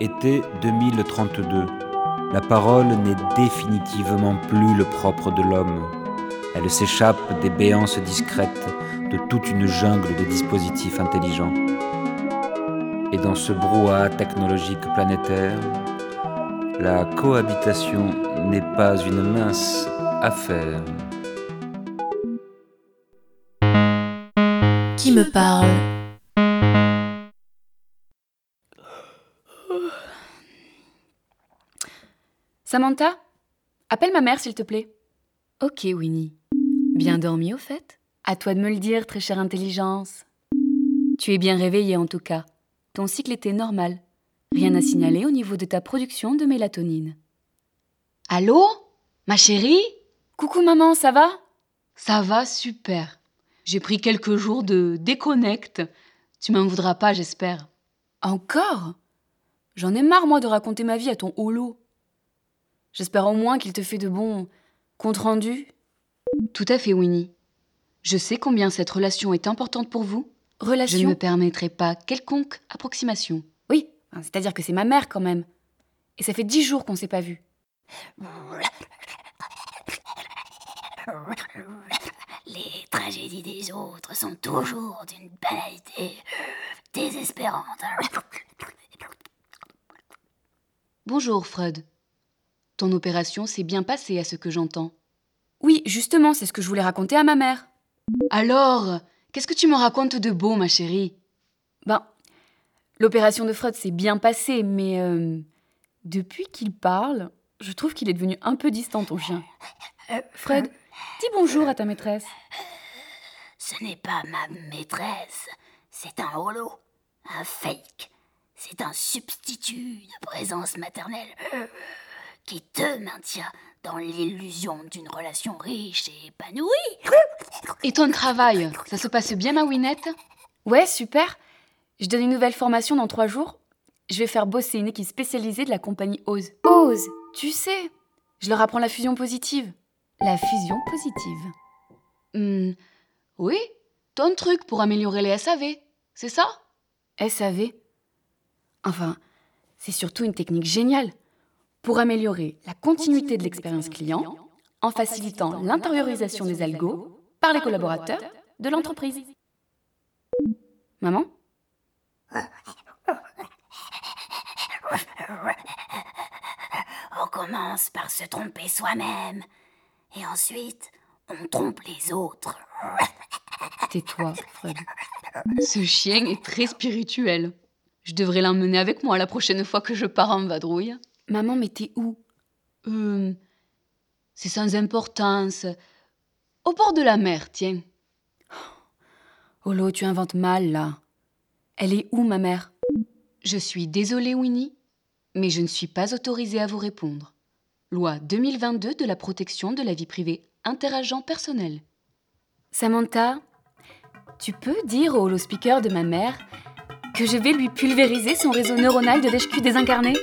Été 2032. La parole n'est définitivement plus le propre de l'homme. Elle s'échappe des béances discrètes de toute une jungle de dispositifs intelligents. Et dans ce brouhaha technologique planétaire, la cohabitation n'est pas une mince affaire. Qui me parle? Samantha Appelle ma mère, s'il te plaît. Ok, Winnie. Bien dormi au fait? À toi de me le dire, très chère intelligence. Tu es bien réveillée en tout cas. Ton cycle était normal. Rien à signaler au niveau de ta production de mélatonine. Allô? Ma chérie? Coucou maman, ça va? Ça va super. J'ai pris quelques jours de déconnecte. Tu m'en voudras pas, j'espère. Encore? J'en ai marre, moi, de raconter ma vie à ton holo. J'espère au moins qu'il te fait de bons comptes rendus. Tout à fait, Winnie. Je sais combien cette relation est importante pour vous. Relation Je ne me permettrai pas quelconque approximation. Oui, c'est-à-dire que c'est ma mère quand même. Et ça fait dix jours qu'on s'est pas vus. Les tragédies des autres sont toujours d'une banalité désespérante. Bonjour, Freud. Ton opération s'est bien passée à ce que j'entends. Oui, justement, c'est ce que je voulais raconter à ma mère. Alors, qu'est-ce que tu me racontes de beau, ma chérie? Ben, l'opération de Freud s'est bien passée, mais euh, depuis qu'il parle, je trouve qu'il est devenu un peu distant, ton chien. Fred, dis bonjour à ta maîtresse. Ce n'est pas ma maîtresse, c'est un holo, un fake. C'est un substitut de présence maternelle euh, qui te maintient dans l'illusion d'une relation riche et épanouie. Et ton travail, ça se passe bien, ma Winette? Ouais, super. Je donne une nouvelle formation dans trois jours. Je vais faire bosser une équipe spécialisée de la compagnie Ose. Ose, tu sais, je leur apprends la fusion positive. La fusion positive. Hmm, oui, ton truc pour améliorer les SAV, c'est ça? SAV Enfin, c'est surtout une technique géniale pour améliorer la continuité de l'expérience client en facilitant l'intériorisation des algos par les collaborateurs de l'entreprise. Maman On commence par se tromper soi-même et ensuite on trompe les autres. Tais-toi, Fred. Ce chien est très spirituel. Je devrais l'emmener avec moi la prochaine fois que je pars en vadrouille. Maman, mais t'es où? Euh. C'est sans importance. Au bord de la mer, tiens. Olo, tu inventes mal, là. Elle est où, ma mère? Je suis désolée, Winnie, mais je ne suis pas autorisée à vous répondre. Loi 2022 de la protection de la vie privée interagent personnel. Samantha, tu peux dire au holo speaker de ma mère que je vais lui pulvériser son réseau neuronal de lèche-cul désincarné